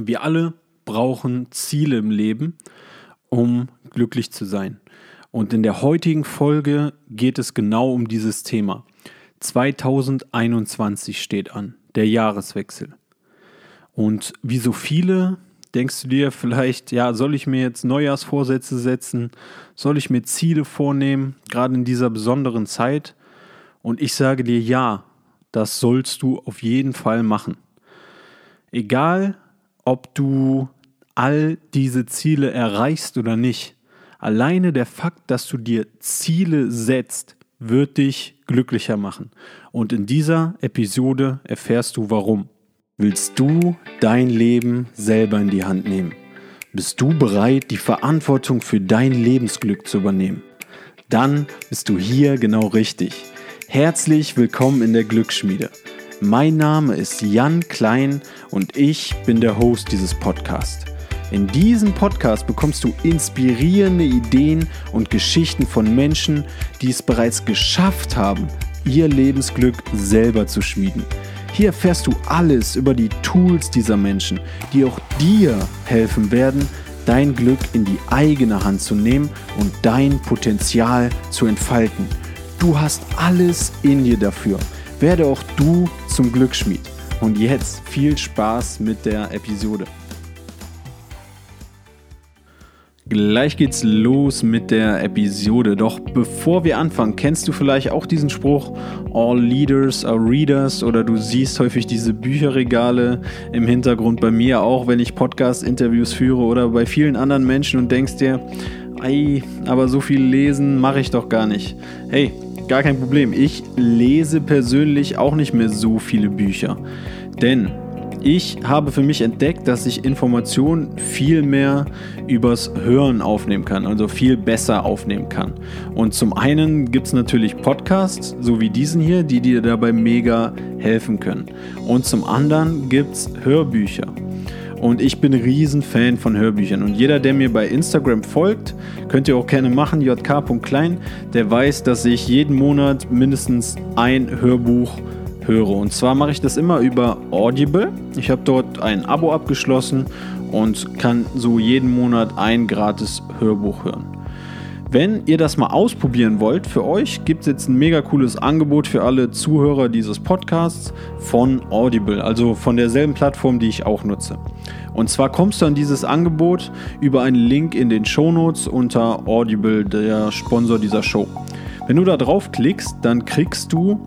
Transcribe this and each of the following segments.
Wir alle brauchen Ziele im Leben, um glücklich zu sein. Und in der heutigen Folge geht es genau um dieses Thema. 2021 steht an, der Jahreswechsel. Und wie so viele denkst du dir vielleicht, ja, soll ich mir jetzt Neujahrsvorsätze setzen? Soll ich mir Ziele vornehmen, gerade in dieser besonderen Zeit? Und ich sage dir, ja, das sollst du auf jeden Fall machen. Egal, ob du all diese Ziele erreichst oder nicht. Alleine der Fakt, dass du dir Ziele setzt, wird dich glücklicher machen. Und in dieser Episode erfährst du warum. Willst du dein Leben selber in die Hand nehmen? Bist du bereit, die Verantwortung für dein Lebensglück zu übernehmen? Dann bist du hier genau richtig. Herzlich willkommen in der Glücksschmiede. Mein Name ist Jan Klein und ich bin der Host dieses Podcasts. In diesem Podcast bekommst du inspirierende Ideen und Geschichten von Menschen, die es bereits geschafft haben, ihr Lebensglück selber zu schmieden. Hier erfährst du alles über die Tools dieser Menschen, die auch dir helfen werden, dein Glück in die eigene Hand zu nehmen und dein Potenzial zu entfalten. Du hast alles in dir dafür. Werde auch du zum Glücksschmied. Und jetzt viel Spaß mit der Episode. Gleich geht's los mit der Episode. Doch bevor wir anfangen, kennst du vielleicht auch diesen Spruch, All Leaders are Readers oder du siehst häufig diese Bücherregale im Hintergrund bei mir auch, wenn ich Podcast-Interviews führe oder bei vielen anderen Menschen und denkst dir, ei, aber so viel lesen mache ich doch gar nicht. Hey, gar kein Problem. Ich lese persönlich auch nicht mehr so viele Bücher. Denn ich habe für mich entdeckt, dass ich Informationen viel mehr übers Hören aufnehmen kann, also viel besser aufnehmen kann. Und zum einen gibt es natürlich Podcasts, so wie diesen hier, die dir dabei mega helfen können. Und zum anderen gibt es Hörbücher. Und ich bin ein Riesenfan von Hörbüchern. Und jeder, der mir bei Instagram folgt, könnt ihr auch gerne machen, jk.klein, der weiß, dass ich jeden Monat mindestens ein Hörbuch höre. Und zwar mache ich das immer über Audible. Ich habe dort ein Abo abgeschlossen und kann so jeden Monat ein gratis Hörbuch hören. Wenn ihr das mal ausprobieren wollt, für euch gibt es jetzt ein mega cooles Angebot für alle Zuhörer dieses Podcasts von Audible, also von derselben Plattform, die ich auch nutze. Und zwar kommst du an dieses Angebot über einen Link in den Show Notes unter Audible, der Sponsor dieser Show. Wenn du da draufklickst, dann kriegst du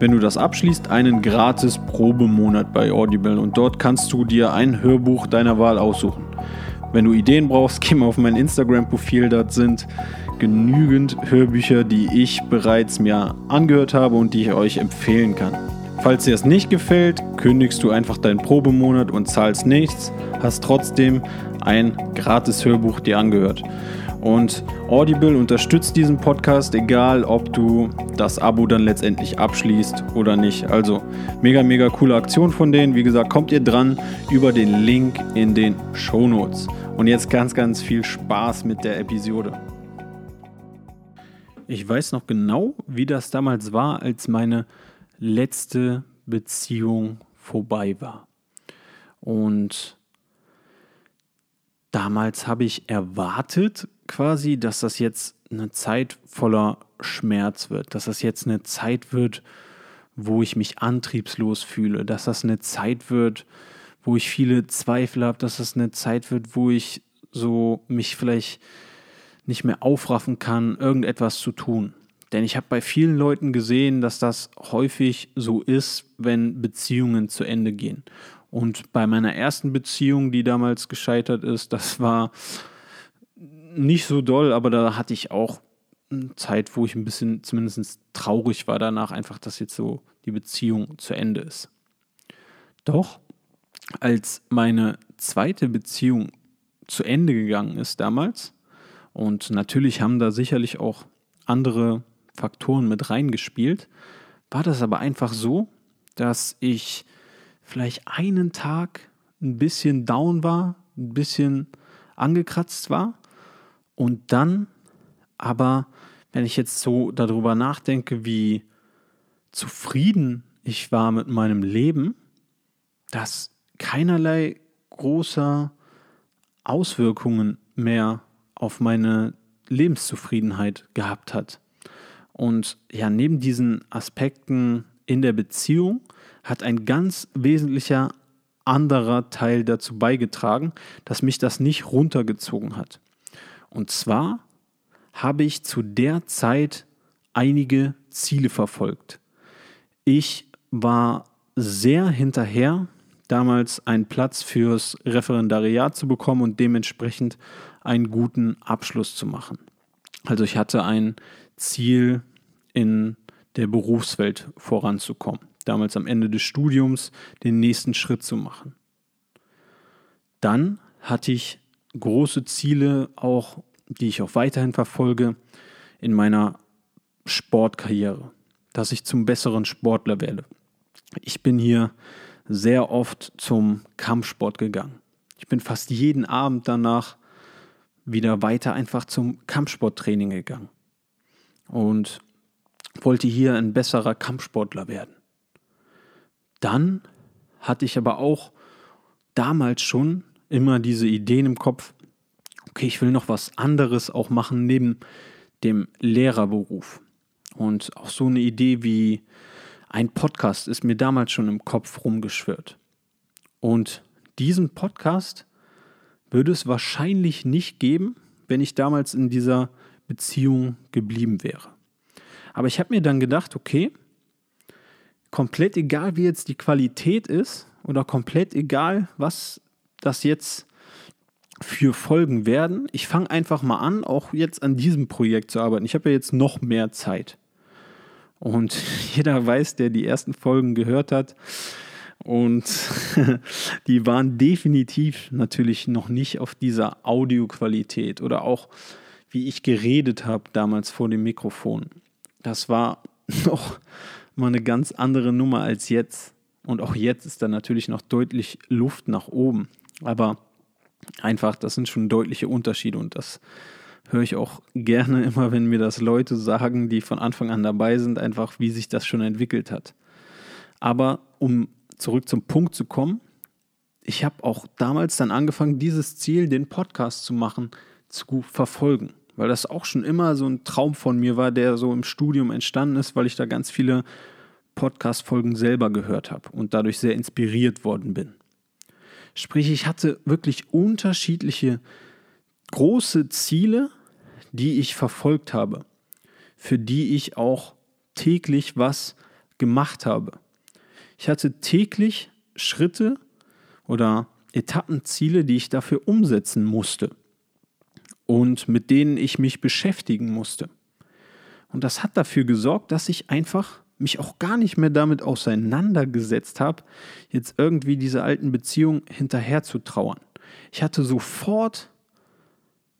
wenn du das abschließt, einen gratis Probemonat bei Audible und dort kannst du dir ein Hörbuch deiner Wahl aussuchen. Wenn du Ideen brauchst, geh mal auf mein Instagram-Profil, dort sind genügend Hörbücher, die ich bereits mir angehört habe und die ich euch empfehlen kann. Falls dir es nicht gefällt, kündigst du einfach deinen Probemonat und zahlst nichts, hast trotzdem ein gratis Hörbuch dir angehört. Und Audible unterstützt diesen Podcast, egal ob du das Abo dann letztendlich abschließt oder nicht. Also mega, mega coole Aktion von denen. Wie gesagt, kommt ihr dran über den Link in den Show Notes. Und jetzt ganz, ganz viel Spaß mit der Episode. Ich weiß noch genau, wie das damals war, als meine letzte Beziehung vorbei war. Und damals habe ich erwartet, quasi, dass das jetzt eine Zeit voller Schmerz wird, dass das jetzt eine Zeit wird, wo ich mich antriebslos fühle, dass das eine Zeit wird, wo ich viele Zweifel habe, dass das eine Zeit wird, wo ich so mich vielleicht nicht mehr aufraffen kann, irgendetwas zu tun. Denn ich habe bei vielen Leuten gesehen, dass das häufig so ist, wenn Beziehungen zu Ende gehen. Und bei meiner ersten Beziehung, die damals gescheitert ist, das war nicht so doll, aber da hatte ich auch eine Zeit, wo ich ein bisschen zumindest traurig war danach, einfach, dass jetzt so die Beziehung zu Ende ist. Doch als meine zweite Beziehung zu Ende gegangen ist damals, und natürlich haben da sicherlich auch andere Faktoren mit reingespielt, war das aber einfach so, dass ich vielleicht einen Tag ein bisschen down war, ein bisschen angekratzt war und dann aber, wenn ich jetzt so darüber nachdenke, wie zufrieden ich war mit meinem Leben, dass keinerlei großer Auswirkungen mehr auf meine Lebenszufriedenheit gehabt hat. Und ja, neben diesen Aspekten in der Beziehung hat ein ganz wesentlicher anderer Teil dazu beigetragen, dass mich das nicht runtergezogen hat. Und zwar habe ich zu der Zeit einige Ziele verfolgt. Ich war sehr hinterher, damals einen Platz fürs Referendariat zu bekommen und dementsprechend einen guten Abschluss zu machen. Also ich hatte ein Ziel in der Berufswelt voranzukommen. Damals am Ende des Studiums den nächsten Schritt zu machen. Dann hatte ich große Ziele, auch die ich auch weiterhin verfolge, in meiner Sportkarriere, dass ich zum besseren Sportler werde. Ich bin hier sehr oft zum Kampfsport gegangen. Ich bin fast jeden Abend danach wieder weiter einfach zum Kampfsporttraining gegangen und wollte hier ein besserer Kampfsportler werden. Dann hatte ich aber auch damals schon immer diese Ideen im Kopf, okay, ich will noch was anderes auch machen neben dem Lehrerberuf. Und auch so eine Idee wie ein Podcast ist mir damals schon im Kopf rumgeschwirrt. Und diesen Podcast würde es wahrscheinlich nicht geben, wenn ich damals in dieser Beziehung geblieben wäre. Aber ich habe mir dann gedacht, okay, komplett egal, wie jetzt die Qualität ist oder komplett egal, was das jetzt für Folgen werden, ich fange einfach mal an, auch jetzt an diesem Projekt zu arbeiten. Ich habe ja jetzt noch mehr Zeit. Und jeder weiß, der die ersten Folgen gehört hat, und die waren definitiv natürlich noch nicht auf dieser Audioqualität oder auch wie ich geredet habe damals vor dem Mikrofon. Das war noch mal eine ganz andere Nummer als jetzt. Und auch jetzt ist da natürlich noch deutlich Luft nach oben. Aber einfach, das sind schon deutliche Unterschiede und das höre ich auch gerne immer, wenn mir das Leute sagen, die von Anfang an dabei sind, einfach wie sich das schon entwickelt hat. Aber um zurück zum Punkt zu kommen, ich habe auch damals dann angefangen, dieses Ziel, den Podcast zu machen, zu verfolgen, weil das auch schon immer so ein Traum von mir war, der so im Studium entstanden ist, weil ich da ganz viele Podcast-Folgen selber gehört habe und dadurch sehr inspiriert worden bin. Sprich, ich hatte wirklich unterschiedliche große Ziele, die ich verfolgt habe, für die ich auch täglich was gemacht habe. Ich hatte täglich Schritte oder Etappenziele, die ich dafür umsetzen musste und mit denen ich mich beschäftigen musste. Und das hat dafür gesorgt, dass ich einfach mich auch gar nicht mehr damit auseinandergesetzt habe, jetzt irgendwie diese alten Beziehungen hinterher zu trauern. Ich hatte sofort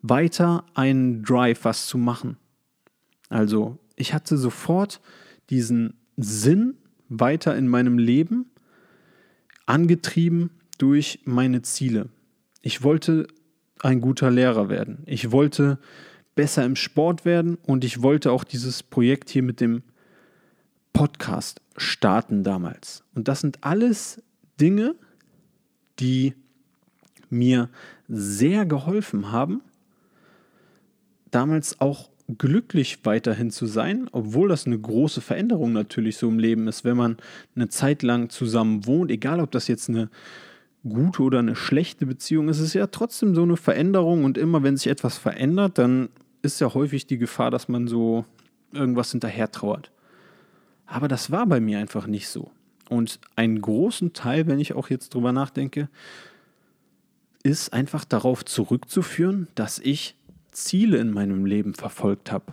weiter einen Drive, was zu machen. Also ich hatte sofort diesen Sinn weiter in meinem Leben, angetrieben durch meine Ziele. Ich wollte ein guter Lehrer werden. Ich wollte besser im Sport werden und ich wollte auch dieses Projekt hier mit dem Podcast starten damals. Und das sind alles Dinge, die mir sehr geholfen haben, damals auch glücklich weiterhin zu sein, obwohl das eine große Veränderung natürlich so im Leben ist, wenn man eine Zeit lang zusammen wohnt, egal ob das jetzt eine gute oder eine schlechte Beziehung es ist ja trotzdem so eine Veränderung und immer wenn sich etwas verändert, dann ist ja häufig die Gefahr, dass man so irgendwas hinterher trauert. Aber das war bei mir einfach nicht so. Und einen großen Teil, wenn ich auch jetzt drüber nachdenke, ist einfach darauf zurückzuführen, dass ich Ziele in meinem Leben verfolgt habe.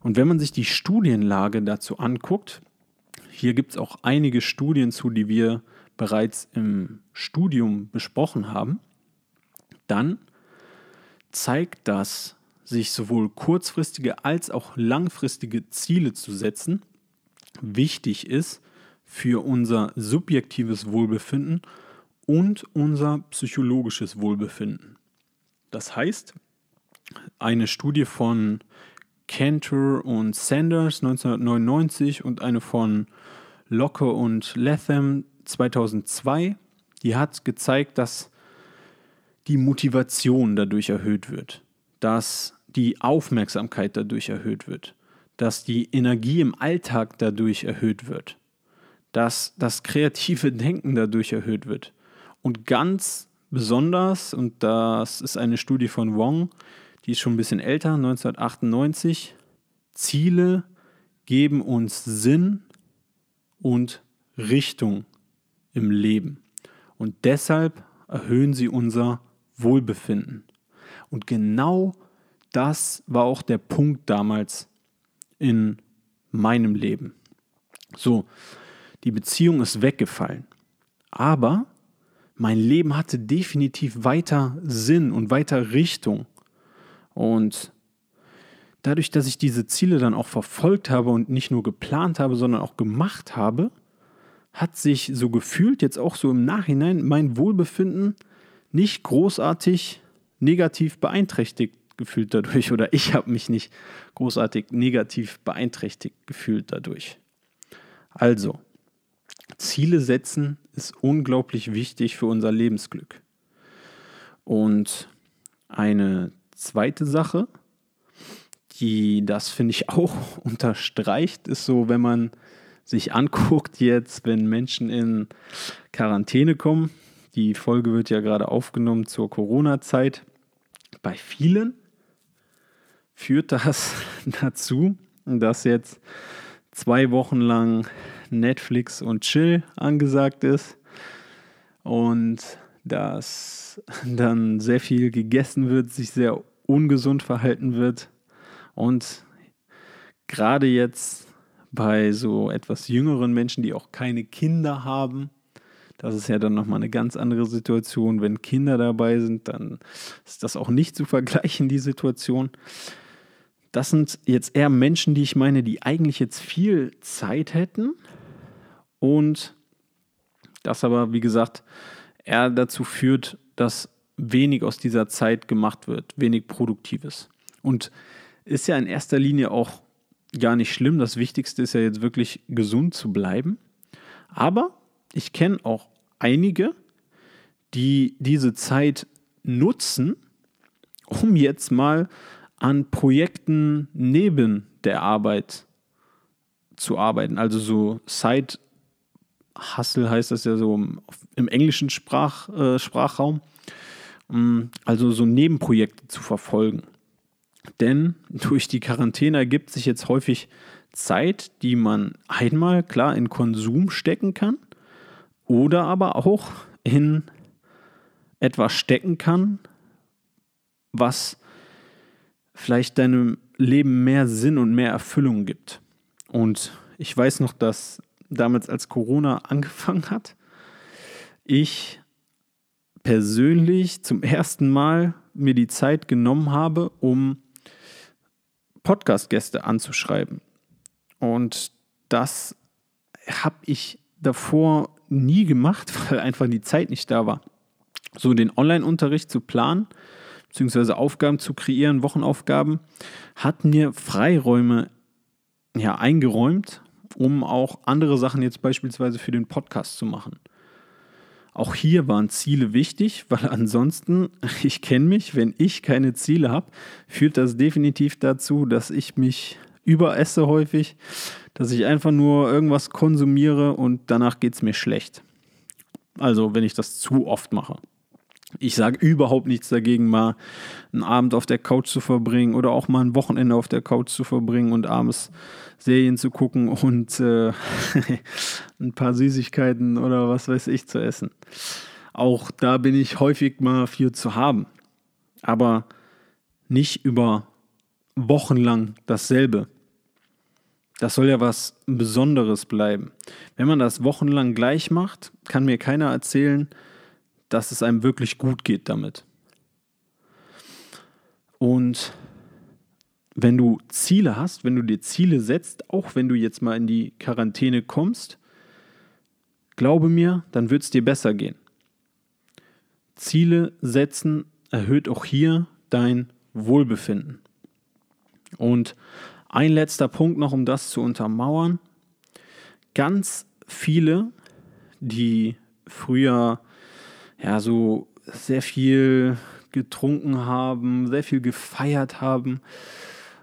Und wenn man sich die Studienlage dazu anguckt, hier gibt es auch einige Studien zu, die wir bereits im Studium besprochen haben, dann zeigt das, sich sowohl kurzfristige als auch langfristige Ziele zu setzen, wichtig ist für unser subjektives Wohlbefinden und unser psychologisches Wohlbefinden. Das heißt, eine Studie von Cantor und Sanders 1999 und eine von Locke und Latham 2002, die hat gezeigt, dass die Motivation dadurch erhöht wird, dass die Aufmerksamkeit dadurch erhöht wird, dass die Energie im Alltag dadurch erhöht wird, dass das kreative Denken dadurch erhöht wird. Und ganz besonders, und das ist eine Studie von Wong, die ist schon ein bisschen älter, 1998, Ziele geben uns Sinn und Richtung im Leben. Und deshalb erhöhen sie unser Wohlbefinden. Und genau das war auch der Punkt damals in meinem Leben. So, die Beziehung ist weggefallen. Aber mein Leben hatte definitiv weiter Sinn und weiter Richtung. Und dadurch, dass ich diese Ziele dann auch verfolgt habe und nicht nur geplant habe, sondern auch gemacht habe, hat sich so gefühlt, jetzt auch so im Nachhinein, mein Wohlbefinden nicht großartig negativ beeinträchtigt gefühlt dadurch oder ich habe mich nicht großartig negativ beeinträchtigt gefühlt dadurch. Also, Ziele setzen ist unglaublich wichtig für unser Lebensglück. Und eine zweite Sache, die das finde ich auch unterstreicht, ist so, wenn man sich anguckt jetzt, wenn Menschen in Quarantäne kommen. Die Folge wird ja gerade aufgenommen zur Corona-Zeit. Bei vielen führt das dazu, dass jetzt zwei Wochen lang Netflix und Chill angesagt ist und dass dann sehr viel gegessen wird, sich sehr ungesund verhalten wird und gerade jetzt bei so etwas jüngeren Menschen, die auch keine Kinder haben, das ist ja dann nochmal eine ganz andere Situation. Wenn Kinder dabei sind, dann ist das auch nicht zu vergleichen, die Situation. Das sind jetzt eher Menschen, die ich meine, die eigentlich jetzt viel Zeit hätten und das aber, wie gesagt, eher dazu führt, dass wenig aus dieser Zeit gemacht wird, wenig Produktives. Und ist ja in erster Linie auch gar nicht schlimm. Das Wichtigste ist ja jetzt wirklich gesund zu bleiben. Aber ich kenne auch einige, die diese Zeit nutzen, um jetzt mal an Projekten neben der Arbeit zu arbeiten. Also so Side Hustle heißt das ja so im englischen Sprach, äh, Sprachraum. Mm, also so Nebenprojekte zu verfolgen. Denn durch die Quarantäne ergibt sich jetzt häufig Zeit, die man einmal klar in Konsum stecken kann oder aber auch in etwas stecken kann, was vielleicht deinem Leben mehr Sinn und mehr Erfüllung gibt. Und ich weiß noch, dass damals, als Corona angefangen hat, ich persönlich zum ersten Mal mir die Zeit genommen habe, um Podcast-Gäste anzuschreiben. Und das habe ich davor nie gemacht, weil einfach die Zeit nicht da war. So den Online-Unterricht zu planen, beziehungsweise Aufgaben zu kreieren, Wochenaufgaben, hat mir Freiräume ja, eingeräumt, um auch andere Sachen jetzt beispielsweise für den Podcast zu machen. Auch hier waren Ziele wichtig, weil ansonsten, ich kenne mich, wenn ich keine Ziele habe, führt das definitiv dazu, dass ich mich überesse häufig, dass ich einfach nur irgendwas konsumiere und danach geht es mir schlecht. Also wenn ich das zu oft mache. Ich sage überhaupt nichts dagegen, mal einen Abend auf der Couch zu verbringen oder auch mal ein Wochenende auf der Couch zu verbringen und abends Serien zu gucken und äh, ein paar Süßigkeiten oder was weiß ich zu essen. Auch da bin ich häufig mal für zu haben. Aber nicht über Wochen lang dasselbe. Das soll ja was Besonderes bleiben. Wenn man das wochenlang gleich macht, kann mir keiner erzählen, dass es einem wirklich gut geht damit. Und wenn du Ziele hast, wenn du dir Ziele setzt, auch wenn du jetzt mal in die Quarantäne kommst, glaube mir, dann wird es dir besser gehen. Ziele setzen erhöht auch hier dein Wohlbefinden. Und ein letzter Punkt noch, um das zu untermauern. Ganz viele, die früher ja so sehr viel getrunken haben, sehr viel gefeiert haben,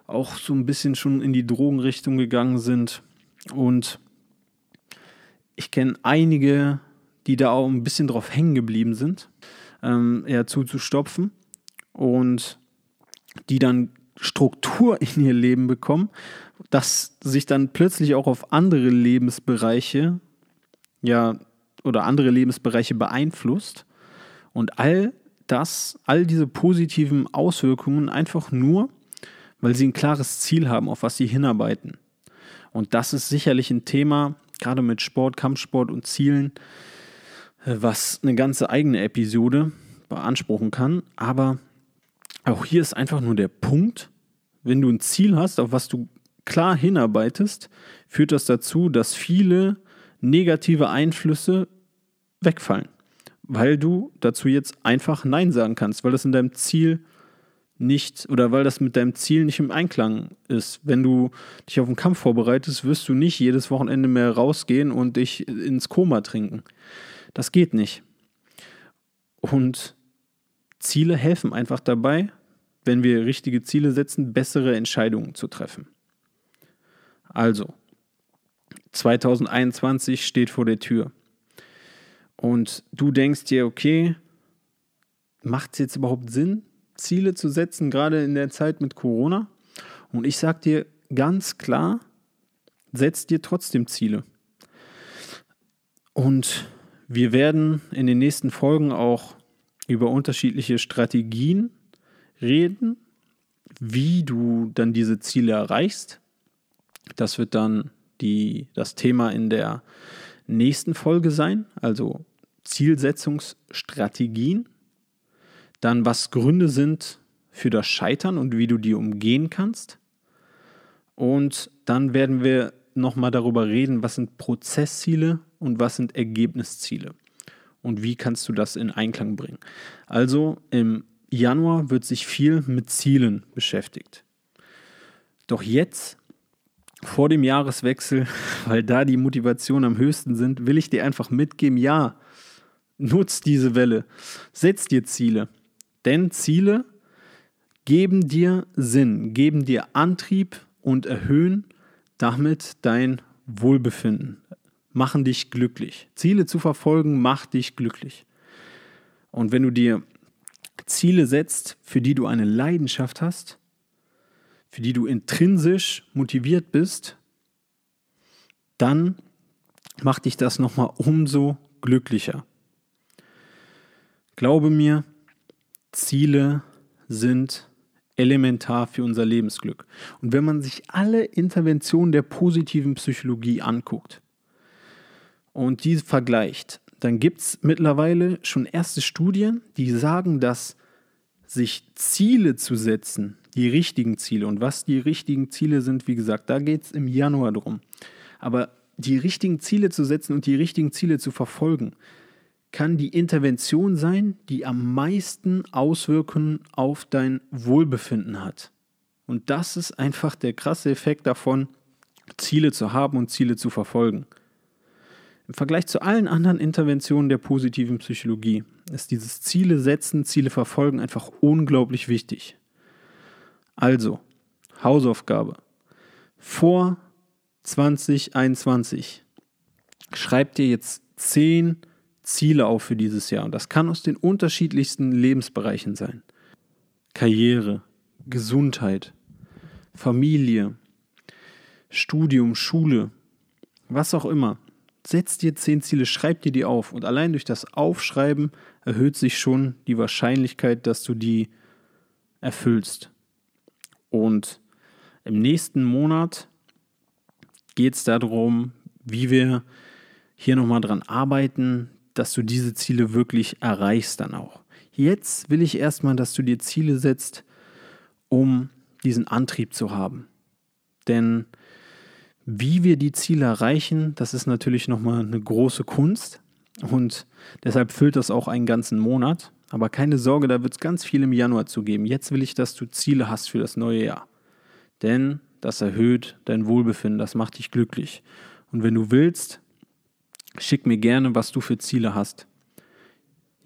auch so ein bisschen schon in die Drogenrichtung gegangen sind. Und ich kenne einige, die da auch ein bisschen drauf hängen geblieben sind, ähm, zuzustopfen und die dann Struktur in ihr Leben bekommen, das sich dann plötzlich auch auf andere Lebensbereiche, ja, oder andere Lebensbereiche beeinflusst. Und all das, all diese positiven Auswirkungen einfach nur, weil sie ein klares Ziel haben, auf was sie hinarbeiten. Und das ist sicherlich ein Thema, gerade mit Sport, Kampfsport und Zielen, was eine ganze eigene Episode beanspruchen kann. Aber auch hier ist einfach nur der Punkt, wenn du ein Ziel hast, auf was du klar hinarbeitest, führt das dazu, dass viele negative Einflüsse wegfallen, weil du dazu jetzt einfach Nein sagen kannst, weil das in deinem Ziel nicht oder weil das mit deinem Ziel nicht im Einklang ist. Wenn du dich auf einen Kampf vorbereitest, wirst du nicht jedes Wochenende mehr rausgehen und dich ins Koma trinken. Das geht nicht. Und Ziele helfen einfach dabei, wenn wir richtige Ziele setzen, bessere Entscheidungen zu treffen. Also, 2021 steht vor der Tür. Und du denkst dir, okay, macht es jetzt überhaupt Sinn, Ziele zu setzen, gerade in der Zeit mit Corona? Und ich sage dir ganz klar, setz dir trotzdem Ziele. Und wir werden in den nächsten Folgen auch über unterschiedliche Strategien reden, wie du dann diese Ziele erreichst. Das wird dann die, das Thema in der nächsten Folge sein, also Zielsetzungsstrategien. Dann, was Gründe sind für das Scheitern und wie du die umgehen kannst. Und dann werden wir nochmal darüber reden, was sind Prozessziele und was sind Ergebnisziele. Und wie kannst du das in Einklang bringen. Also im Januar wird sich viel mit Zielen beschäftigt. Doch jetzt, vor dem Jahreswechsel, weil da die Motivation am höchsten sind, will ich dir einfach mitgeben, ja, nutz diese Welle, setz dir Ziele. Denn Ziele geben dir Sinn, geben dir Antrieb und erhöhen damit dein Wohlbefinden, machen dich glücklich. Ziele zu verfolgen macht dich glücklich. Und wenn du dir Ziele setzt, für die du eine Leidenschaft hast, für die du intrinsisch motiviert bist, dann macht dich das nochmal umso glücklicher. Glaube mir, Ziele sind elementar für unser Lebensglück. Und wenn man sich alle Interventionen der positiven Psychologie anguckt und diese vergleicht, dann gibt es mittlerweile schon erste Studien, die sagen, dass sich Ziele zu setzen, die richtigen Ziele, und was die richtigen Ziele sind, wie gesagt, da geht es im Januar drum. Aber die richtigen Ziele zu setzen und die richtigen Ziele zu verfolgen, kann die Intervention sein, die am meisten Auswirkungen auf dein Wohlbefinden hat. Und das ist einfach der krasse Effekt davon, Ziele zu haben und Ziele zu verfolgen. Im Vergleich zu allen anderen Interventionen der positiven Psychologie ist dieses Ziele setzen, Ziele verfolgen einfach unglaublich wichtig. Also, Hausaufgabe. Vor 2021 schreib dir jetzt zehn Ziele auf für dieses Jahr. Und das kann aus den unterschiedlichsten Lebensbereichen sein. Karriere, Gesundheit, Familie, Studium, Schule, was auch immer. Setz dir zehn Ziele, schreib dir die auf. Und allein durch das Aufschreiben erhöht sich schon die Wahrscheinlichkeit, dass du die erfüllst. Und im nächsten Monat geht es darum, wie wir hier nochmal dran arbeiten, dass du diese Ziele wirklich erreichst dann auch. Jetzt will ich erstmal, dass du dir Ziele setzt, um diesen Antrieb zu haben. Denn wie wir die Ziele erreichen, das ist natürlich nochmal eine große Kunst und deshalb füllt das auch einen ganzen Monat. Aber keine Sorge, da wird es ganz viel im Januar zu geben. Jetzt will ich, dass du Ziele hast für das neue Jahr. Denn das erhöht dein Wohlbefinden, das macht dich glücklich. Und wenn du willst, Schick mir gerne, was du für Ziele hast.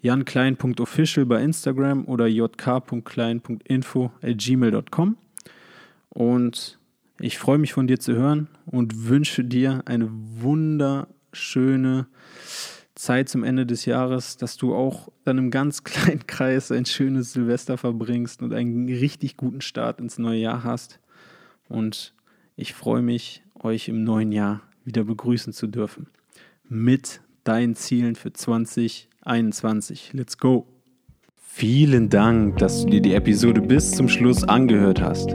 janklein.official bei Instagram oder jk.klein.info at gmail.com. Und ich freue mich von dir zu hören und wünsche dir eine wunderschöne Zeit zum Ende des Jahres, dass du auch dann im ganz kleinen Kreis ein schönes Silvester verbringst und einen richtig guten Start ins neue Jahr hast. Und ich freue mich, euch im neuen Jahr wieder begrüßen zu dürfen. Mit deinen Zielen für 2021. Let's go! Vielen Dank, dass du dir die Episode bis zum Schluss angehört hast.